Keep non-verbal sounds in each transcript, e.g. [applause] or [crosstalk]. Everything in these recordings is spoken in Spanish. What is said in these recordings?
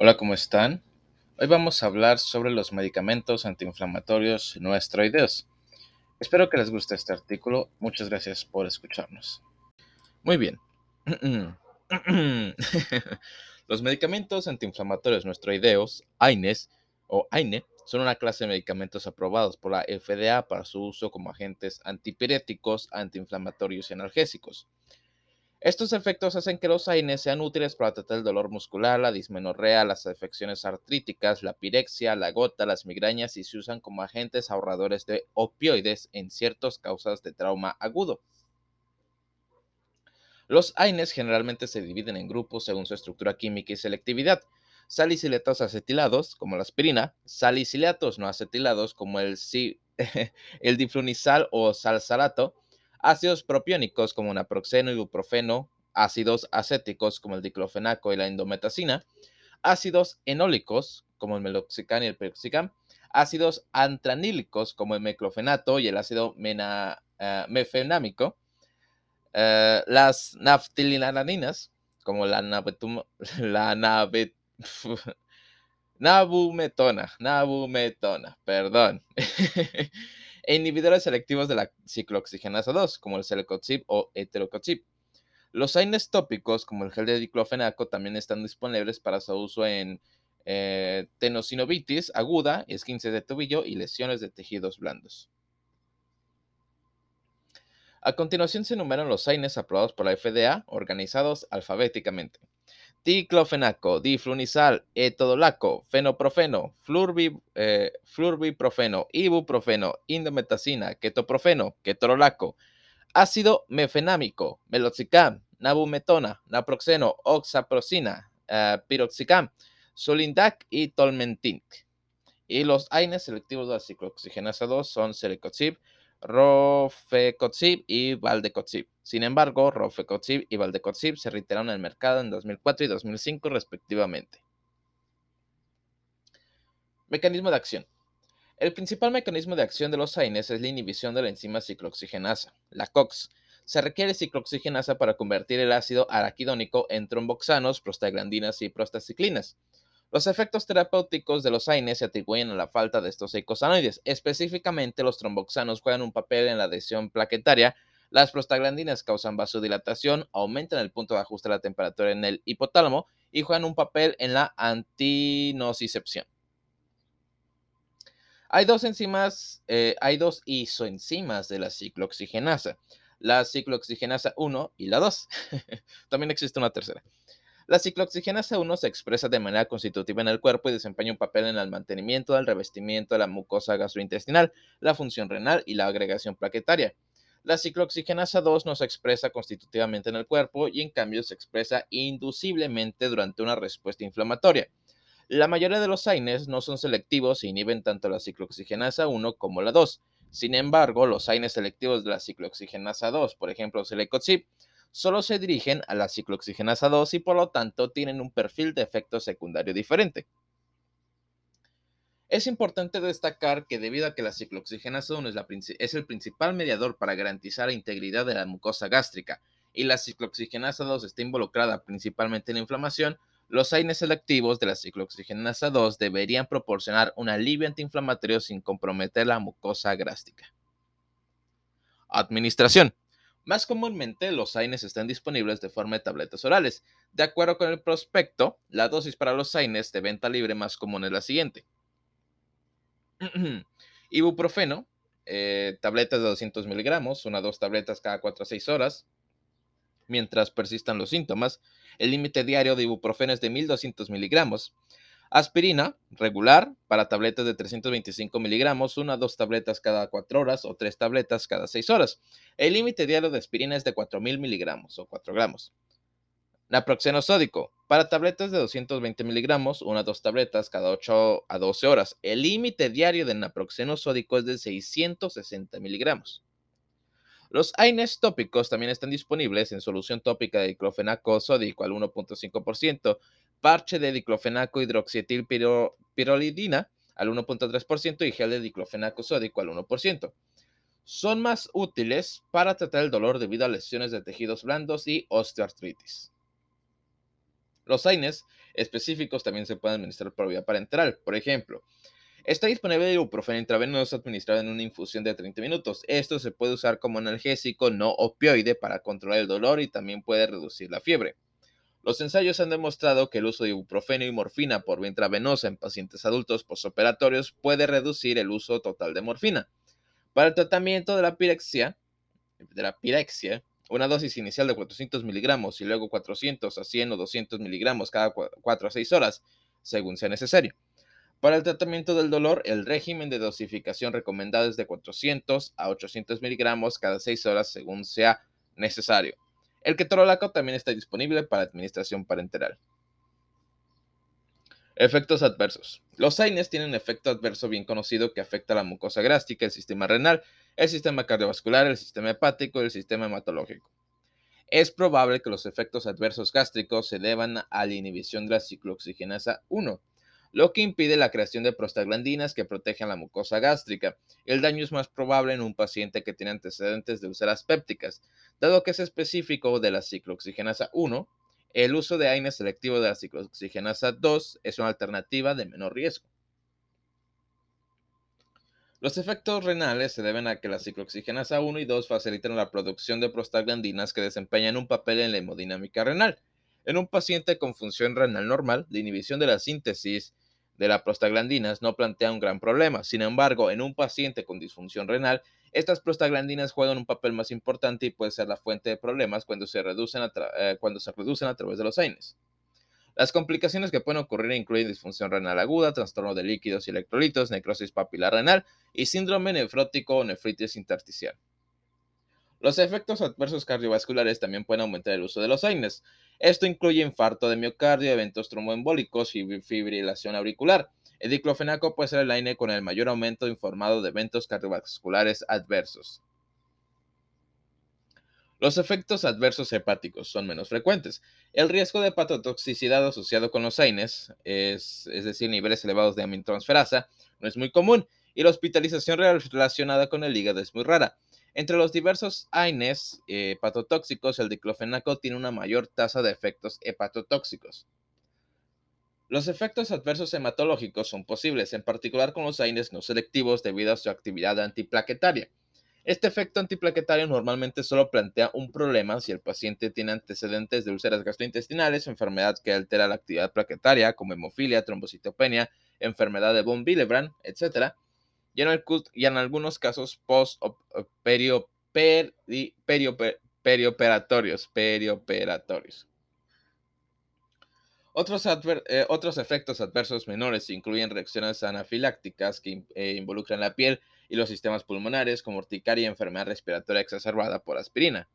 Hola, ¿cómo están? Hoy vamos a hablar sobre los medicamentos antiinflamatorios no esteroideos. Espero que les guste este artículo. Muchas gracias por escucharnos. Muy bien. [clears throat] los medicamentos antiinflamatorios no esteroideos, AINES o AINE, son una clase de medicamentos aprobados por la FDA para su uso como agentes antipiréticos, antiinflamatorios y analgésicos. Estos efectos hacen que los AINES sean útiles para tratar el dolor muscular, la dismenorrea, las afecciones artríticas, la pirexia, la gota, las migrañas y se usan como agentes ahorradores de opioides en ciertas causas de trauma agudo. Los AINES generalmente se dividen en grupos según su estructura química y selectividad. Salicilatos acetilados, como la aspirina, salicilatos no acetilados, como el, [laughs] el diflunisal o salsarato, ácidos propiónicos como naproxeno y ibuprofeno, ácidos acéticos como el diclofenaco y la indometacina, ácidos enólicos como el meloxicam y el peroxicam, ácidos antranílicos como el meclofenato y el ácido eh, mefenámico, eh, las naftilinaraninas como la, [laughs] la [laughs] nabumetona, nabumetona, perdón. [laughs] e inhibidores selectivos de la ciclooxigenasa 2, como el celecoxib o heterocoxib. Los AINES tópicos, como el gel de diclofenaco, también están disponibles para su uso en eh, tenosinovitis aguda, esquince de tobillo y lesiones de tejidos blandos. A continuación se enumeran los AINES aprobados por la FDA, organizados alfabéticamente diclofenaco, diflunisal, etodolaco, fenoprofeno, eh, flurbiprofeno, ibuprofeno, indometacina, ketoprofeno, ketorolaco, ácido mefenámico, meloxicam, nabumetona, naproxeno, oxaprocina, uh, piroxicam, solindac y tolmentink. Y los AINES selectivos de la ciclooxigenasa 2 son celecoxib, Rofecoxib y Valdecoxib. Sin embargo, Rofecoxib y Valdecoxib se retiraron el mercado en 2004 y 2005 respectivamente. Mecanismo de acción. El principal mecanismo de acción de los AINES es la inhibición de la enzima ciclooxigenasa, la COX. Se requiere ciclooxigenasa para convertir el ácido araquidónico en tromboxanos, prostaglandinas y prostaciclinas. Los efectos terapéuticos de los AINES se atribuyen a la falta de estos eicosanoides. Específicamente, los tromboxanos juegan un papel en la adhesión plaquetaria, las prostaglandinas causan vasodilatación, aumentan el punto de ajuste de la temperatura en el hipotálamo y juegan un papel en la antinocicepción. Hay dos enzimas, eh, hay dos isoenzimas de la ciclooxigenasa, la ciclooxigenasa 1 y la 2. [laughs] También existe una tercera. La ciclooxigenasa 1 se expresa de manera constitutiva en el cuerpo y desempeña un papel en el mantenimiento del revestimiento de la mucosa gastrointestinal, la función renal y la agregación plaquetaria. La ciclooxigenasa 2 no se expresa constitutivamente en el cuerpo y en cambio se expresa induciblemente durante una respuesta inflamatoria. La mayoría de los AINES no son selectivos e inhiben tanto la ciclooxigenasa 1 como la 2. Sin embargo, los AINES selectivos de la ciclooxigenasa 2, por ejemplo, Celecoxib, solo se dirigen a la ciclooxigenasa 2 y por lo tanto tienen un perfil de efecto secundario diferente. Es importante destacar que debido a que la ciclooxigenasa 1 es, el principal mediador para garantizar la integridad de la mucosa gástrica y la ciclooxigenasa 2 está involucrada principalmente en la inflamación, los AINES selectivos de la ciclooxigenasa 2 deberían proporcionar un alivio antiinflamatorio sin comprometer la mucosa gástrica. Administración. Más comúnmente, los AINES están disponibles de forma de tabletas orales. De acuerdo con el prospecto, la dosis para los AINES de venta libre más común es la siguiente. [clears throat] Ibuprofeno, eh, tabletas de 200 miligramos, una o dos tabletas cada 4 a 6 horas, mientras persistan los síntomas. El límite diario de ibuprofeno es de 1200 miligramos. Aspirina regular para tabletas de 325 miligramos, una o dos tabletas cada 4 horas o tres tabletas cada 6 horas. El límite diario de aspirina es de 4000 miligramos o 4 gramos. Naproxeno sódico para tabletas de 220 miligramos, una o dos tabletas cada 8 a 12 horas. El límite diario de naproxeno sódico es de 660 miligramos. Los AINES tópicos también están disponibles en solución tópica de diclofenaco sódico al 1.5%, parche de diclofenaco hidroxietilpirolidina al 1.3% y gel de diclofenaco sódico al 1%. Son más útiles para tratar el dolor debido a lesiones de tejidos blandos y osteoartritis. Los AINES específicos también se pueden administrar por vía parenteral. Por ejemplo, está disponible ibuprofeno intravenoso administrado en una infusión de 30 minutos. Esto se puede usar como analgésico no opioide para controlar el dolor y también puede reducir la fiebre. Los ensayos han demostrado que el uso de ibuprofeno y morfina por vía intravenosa en pacientes adultos postoperatorios puede reducir el uso total de morfina. Para el tratamiento de la pirexia, de la pirexia, una dosis inicial de 400 miligramos y luego 400 a 100 o 200 miligramos cada 4 a 6 horas, según sea necesario. Para el tratamiento del dolor, el régimen de dosificación recomendado es de 400 a 800 miligramos cada 6 horas, según sea necesario. El ketorolaco también está disponible para administración parenteral. Efectos adversos. Los AINES tienen un efecto adverso bien conocido que afecta a la mucosa gástrica, el sistema renal, el sistema cardiovascular, el sistema hepático y el sistema hematológico. Es probable que los efectos adversos gástricos se deban a la inhibición de la ciclooxigenasa 1, lo que impide la creación de prostaglandinas que protegen la mucosa gástrica. El daño es más probable en un paciente que tiene antecedentes de úlceras pépticas, dado que es específico de la ciclooxigenasa 1 el uso de AINE selectivo de la ciclooxigenasa 2 es una alternativa de menor riesgo. Los efectos renales se deben a que la ciclooxigenasa 1 y 2 facilitan la producción de prostaglandinas que desempeñan un papel en la hemodinámica renal. En un paciente con función renal normal, la inhibición de la síntesis de las prostaglandinas no plantea un gran problema. Sin embargo, en un paciente con disfunción renal, estas prostaglandinas juegan un papel más importante y puede ser la fuente de problemas cuando se reducen a, eh, cuando se reducen a través de los AINES. Las complicaciones que pueden ocurrir incluyen disfunción renal aguda, trastorno de líquidos y electrolitos, necrosis papilar renal y síndrome nefrótico o nefritis intersticial. Los efectos adversos cardiovasculares también pueden aumentar el uso de los AINES. Esto incluye infarto de miocardio, eventos tromboembólicos y fibrilación auricular. El diclofenaco puede ser el AINE con el mayor aumento informado de eventos cardiovasculares adversos. Los efectos adversos hepáticos son menos frecuentes. El riesgo de hepatotoxicidad asociado con los AINES, es, es decir, niveles elevados de amintransferasa, no es muy común y la hospitalización relacionada con el hígado es muy rara. Entre los diversos AINES eh, hepatotóxicos, el diclofenaco tiene una mayor tasa de efectos hepatotóxicos. Los efectos adversos hematológicos son posibles, en particular con los AINES no selectivos debido a su actividad antiplaquetaria. Este efecto antiplaquetario normalmente solo plantea un problema si el paciente tiene antecedentes de úlceras gastrointestinales, enfermedad que altera la actividad plaquetaria como hemofilia, trombocitopenia, enfermedad de von Willebrand, etc. Y en, algunos casos post perioperatorios. perioperatorios. Eh, otros, efectos adversos menores incluyen reacciones anafilácticas que eh, involucran la piel y los sistemas pulmonares, como urticaria y enfermedad respiratoria exacerbada por aspirina.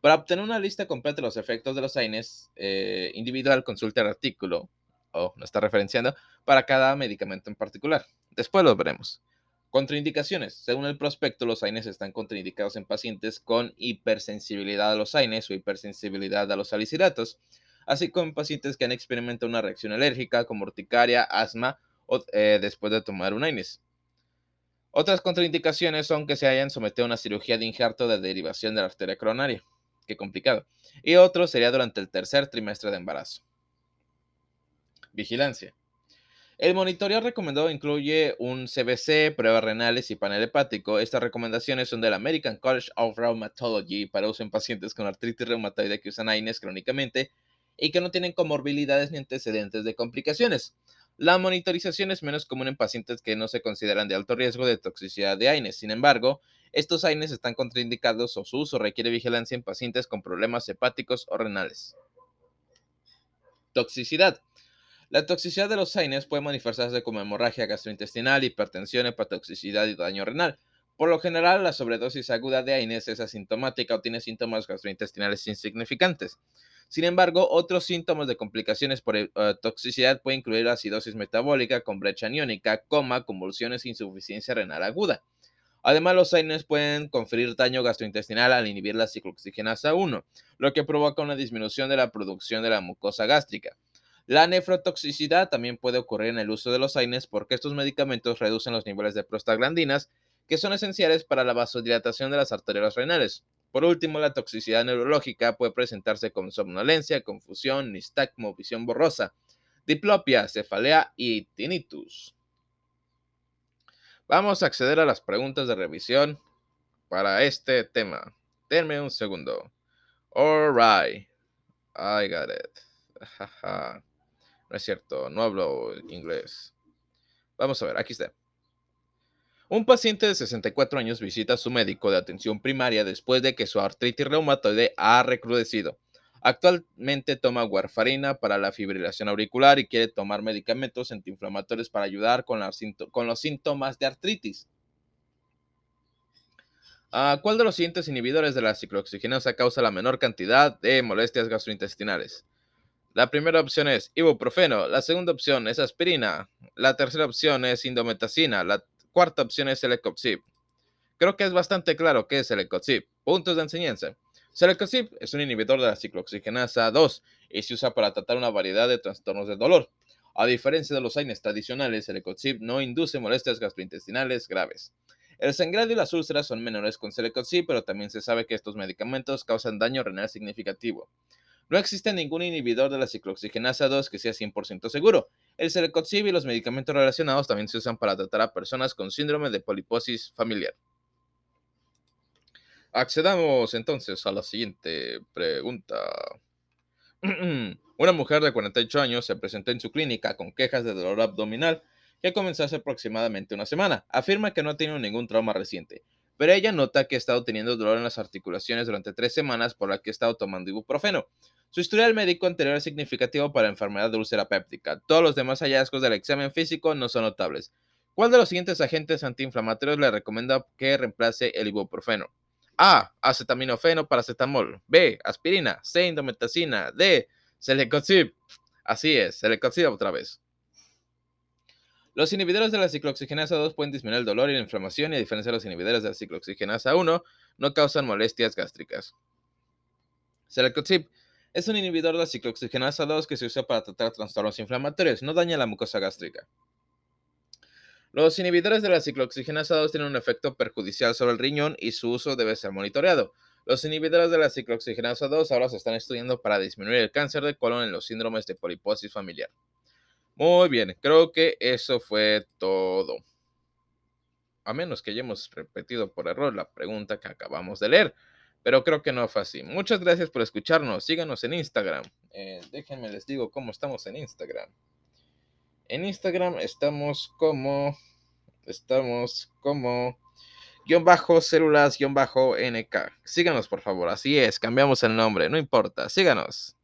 Para obtener una lista completa de los efectos de los AINES, eh, individual consulte el artículo, o no está referenciando, para cada medicamento en particular. Después lo veremos. Contraindicaciones. Según el prospecto, los AINES están contraindicados en pacientes con hipersensibilidad a los AINES o hipersensibilidad a los salicilatos así como en pacientes que han experimentado una reacción alérgica como urticaria, asma o eh, después de tomar un AINES. Otras contraindicaciones son que se hayan sometido a una cirugía de injerto de derivación de la arteria coronaria. Qué complicado. Y otro sería durante el tercer trimestre de embarazo. Vigilancia. El monitoreo recomendado incluye un CBC, pruebas renales y panel hepático. Estas recomendaciones son del American College of Rheumatology para uso en pacientes con artritis reumatoide que usan AINES crónicamente y que no tienen comorbilidades ni antecedentes de complicaciones. La monitorización es menos común en pacientes que no se consideran de alto riesgo de toxicidad de AINES. Sin embargo, estos AINES están contraindicados o su uso requiere vigilancia en pacientes con problemas hepáticos o renales. Toxicidad. La toxicidad de los AINES puede manifestarse como hemorragia gastrointestinal, hipertensión, hepatotoxicidad y daño renal. Por lo general, la sobredosis aguda de AINES es asintomática o tiene síntomas gastrointestinales insignificantes. Sin embargo, otros síntomas de complicaciones por eh, toxicidad pueden incluir acidosis metabólica con brecha aniónica, coma, convulsiones e insuficiencia renal aguda. Además, los AINES pueden conferir daño gastrointestinal al inhibir la ciclooxigenasa 1, lo que provoca una disminución de la producción de la mucosa gástrica. La nefrotoxicidad también puede ocurrir en el uso de los AINES porque estos medicamentos reducen los niveles de prostaglandinas, que son esenciales para la vasodilatación de las arterias renales. Por último, la toxicidad neurológica puede presentarse con somnolencia, confusión, nistagmo, visión borrosa, diplopia, cefalea y tinnitus. Vamos a acceder a las preguntas de revisión para este tema. Denme un segundo. Alright. I got it. [laughs] No es cierto, no hablo inglés. Vamos a ver, aquí está. Un paciente de 64 años visita a su médico de atención primaria después de que su artritis reumatoide ha recrudecido. Actualmente toma warfarina para la fibrilación auricular y quiere tomar medicamentos antiinflamatorios para ayudar con, los síntomas de artritis. Ah, ¿Cuál de los siguientes inhibidores de la ciclooxigenasa causa la menor cantidad de molestias gastrointestinales? La primera opción es ibuprofeno, la segunda opción es aspirina, la tercera opción es indometacina, la cuarta opción es Selecopsib. Creo que es bastante claro qué es Selecopsib. Puntos de enseñanza. Selecopsib es un inhibidor de la ciclooxigenasa 2 y se usa para tratar una variedad de trastornos de dolor. A diferencia de los AINES tradicionales, Selecopsib no induce molestias gastrointestinales graves. El sangrado y las úlceras son menores con Selecopsib, pero también se sabe que estos medicamentos causan daño renal significativo. No existe ningún inhibidor de la ciclooxigenasa 2 que sea 100% seguro. El Celecoxib y los medicamentos relacionados también se usan para tratar a personas con síndrome de poliposis familiar. Accedamos entonces a la siguiente pregunta. [clears throat] Una mujer de 48 años se presentó en su clínica con quejas de dolor abdominal que comenzó hace aproximadamente una semana. Afirma que no ha tenido ningún trauma reciente, pero ella nota que ha estado teniendo dolor en las articulaciones durante tres semanas por la que ha estado tomando ibuprofeno. Su historial médico anterior es significativo para la enfermedad de úlcera péptica. Todos los demás hallazgos del examen físico no son notables. ¿Cuál de los siguientes agentes antiinflamatorios le recomienda que reemplace el ibuprofeno? A. Acetaminofeno, paracetamol. B. Aspirina. C. Indometacina. D. Celecoxib. Así es, Celecoxib otra vez. Los inhibidores de la ciclooxigenasa 2 pueden disminuir el dolor y la inflamación y a diferencia de los inhibidores de la ciclooxigenasa 1, no causan molestias gástricas. Celecoxib es un inhibidor de la ciclooxigenasa 2 que se usa para tratar trastornos inflamatorios, no daña la mucosa gástrica. Los inhibidores de la ciclooxigenasa 2 tienen un efecto perjudicial sobre el riñón y su uso debe ser monitoreado. Los inhibidores de la ciclooxigenasa 2 ahora se están estudiando para disminuir el cáncer de colon en los síndromes de poliposis familiar. Muy bien, creo que eso fue todo. A menos que hayamos repetido por error la pregunta que acabamos de leer pero creo que no fue así. Muchas gracias por escucharnos. Síganos en Instagram. Eh, déjenme les digo cómo estamos en Instagram. En Instagram estamos como. Estamos como. Guión bajo células guion bajo NK. Síganos por favor. Así es, cambiamos el nombre. No importa. Síganos.